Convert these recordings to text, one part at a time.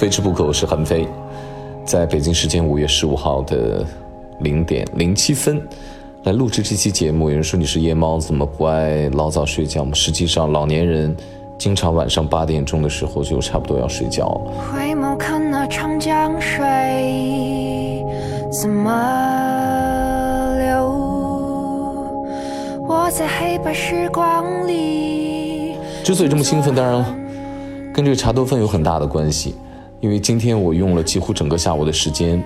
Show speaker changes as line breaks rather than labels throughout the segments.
非吃不可，我是韩非，在北京时间五月十五号的零点零七分来录制这期节目。有人说你是夜猫子，怎么不爱老早睡觉吗？实际上，老年人经常晚上八点钟的时候就差不多要睡觉了。回眸看那长江水怎么流？我在黑白时光里。之所以这么兴奋，当然了，跟这个茶多酚有很大的关系。因为今天我用了几乎整个下午的时间，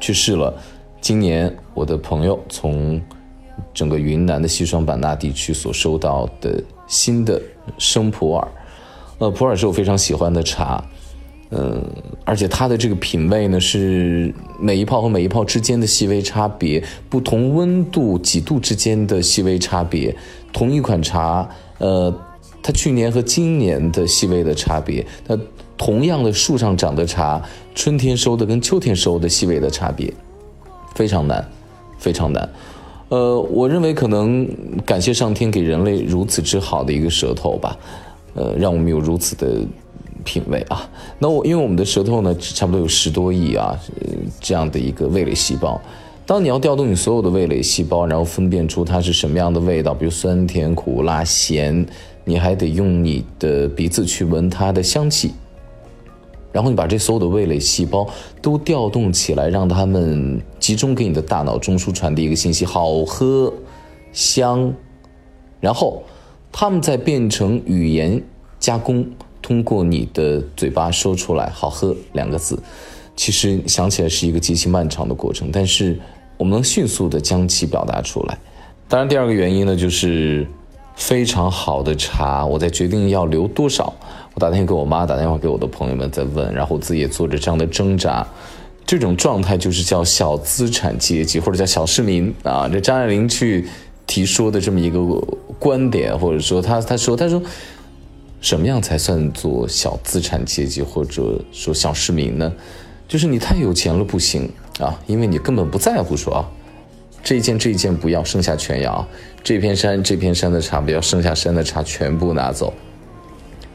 去试了今年我的朋友从整个云南的西双版纳地区所收到的新的生普洱。呃，普洱是我非常喜欢的茶，嗯，而且它的这个品味呢是每一泡和每一泡之间的细微差别，不同温度几度之间的细微差别，同一款茶，呃，它去年和今年的细微的差别，它。同样的树上长的茶，春天收的跟秋天收的细微的差别，非常难，非常难。呃，我认为可能感谢上天给人类如此之好的一个舌头吧，呃，让我们有如此的品味啊。那我因为我们的舌头呢，差不多有十多亿啊，这样的一个味蕾细胞。当你要调动你所有的味蕾细胞，然后分辨出它是什么样的味道，比如酸甜苦辣咸，你还得用你的鼻子去闻它的香气。然后你把这所有的味蕾细胞都调动起来，让它们集中给你的大脑中枢传递一个信息：好喝、香。然后，它们再变成语言加工，通过你的嘴巴说出来“好喝”两个字。其实想起来是一个极其漫长的过程，但是我们能迅速的将其表达出来。当然，第二个原因呢，就是非常好的茶，我在决定要留多少。我打电话给我妈，打电话给我的朋友们在问，然后我自己也做着这样的挣扎，这种状态就是叫小资产阶级或者叫小市民啊。这张爱玲去提说的这么一个观点，或者说他他说他说，什么样才算做小资产阶级或者说小市民呢？就是你太有钱了不行啊，因为你根本不在乎说啊，这一件这一件不要，剩下全要；这片山这片山的茶不要，剩下山的茶全部拿走。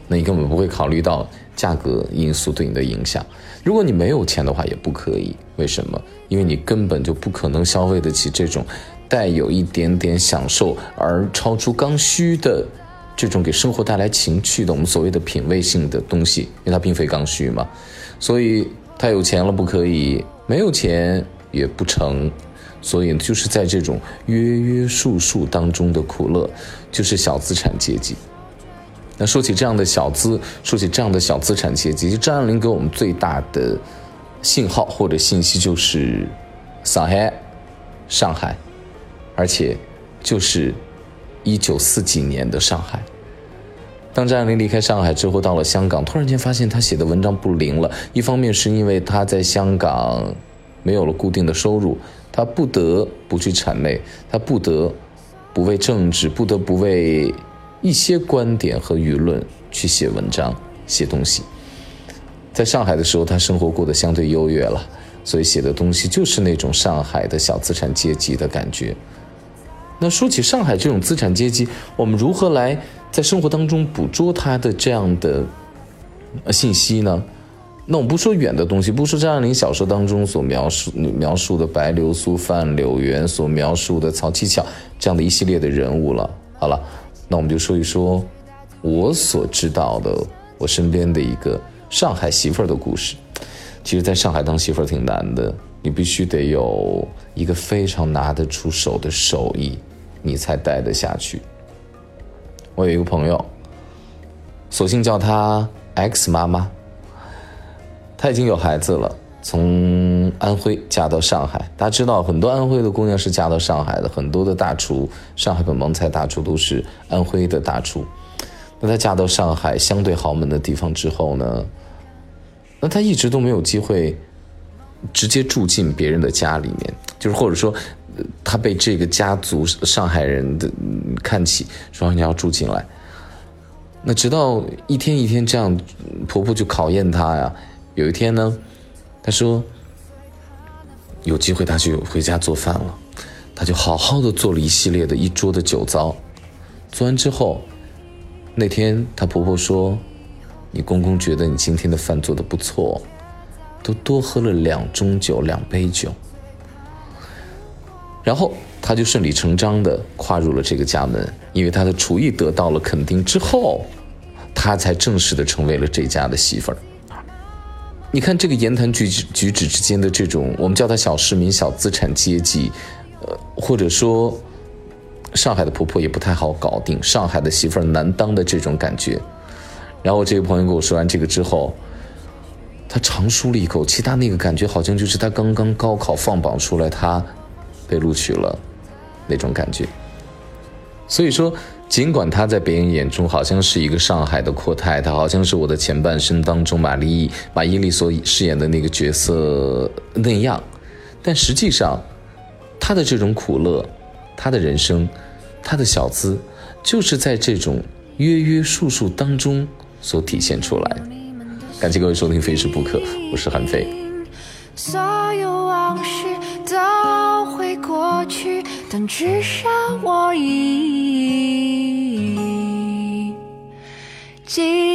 那你根本不会考虑到价格因素对你的影响。如果你没有钱的话，也不可以。为什么？因为你根本就不可能消费得起这种带有一点点享受而超出刚需的这种给生活带来情趣的我们所谓的品味性的东西，因为它并非刚需嘛。所以太有钱了不可以，没有钱也不成。所以就是在这种约约束束当中的苦乐，就是小资产阶级。那说起这样的小资，说起这样的小资产阶级，张爱玲给我们最大的信号或者信息就是上海，上海，而且就是一九四几年的上海。当张爱玲离开上海之后，到了香港，突然间发现她写的文章不灵了。一方面是因为她在香港没有了固定的收入，他不得不去谄媚，他不得不为政治，不得不为。一些观点和舆论去写文章、写东西。在上海的时候，他生活过得相对优越了，所以写的东西就是那种上海的小资产阶级的感觉。那说起上海这种资产阶级，我们如何来在生活当中捕捉他的这样的信息呢？那我们不说远的东西，不说张爱玲小说当中所描述描述的白流苏、范柳原所描述的曹七巧这样的一系列的人物了。好了。那我们就说一说，我所知道的我身边的一个上海媳妇儿的故事。其实，在上海当媳妇儿挺难的，你必须得有一个非常拿得出手的手艺，你才待得下去。我有一个朋友，索性叫她 X 妈妈，她已经有孩子了。从安徽嫁到上海，大家知道很多安徽的姑娘是嫁到上海的，很多的大厨，上海本帮菜大厨都是安徽的大厨。那她嫁到上海相对豪门的地方之后呢，那她一直都没有机会直接住进别人的家里面，就是或者说，她被这个家族上海人的看起，说你要住进来。那直到一天一天这样，婆婆就考验她呀。有一天呢。他说：“有机会，他就回家做饭了。他就好好的做了一系列的一桌的酒糟。做完之后，那天他婆婆说：‘你公公觉得你今天的饭做的不错，都多喝了两盅酒，两杯酒。然后他就顺理成章的跨入了这个家门，因为他的厨艺得到了肯定之后，他才正式的成为了这家的媳妇儿。你看这个言谈举止举止之间的这种，我们叫他小市民、小资产阶级，呃，或者说上海的婆婆也不太好搞定，上海的媳妇儿难当的这种感觉。然后这个朋友跟我说完这个之后，他长舒了一口气，他那个感觉好像就是他刚刚高考放榜出来，他被录取了那种感觉。所以说，尽管他在别人眼中好像是一个上海的阔太太，好像是我的前半生当中马丽马伊琍所饰演的那个角色那样，但实际上，他的这种苦乐，他的人生，他的小资，就是在这种约约束束当中。所体现出来。感谢各位收听《非吃不可》，我是韩非。所有往事过去，但至少我已经。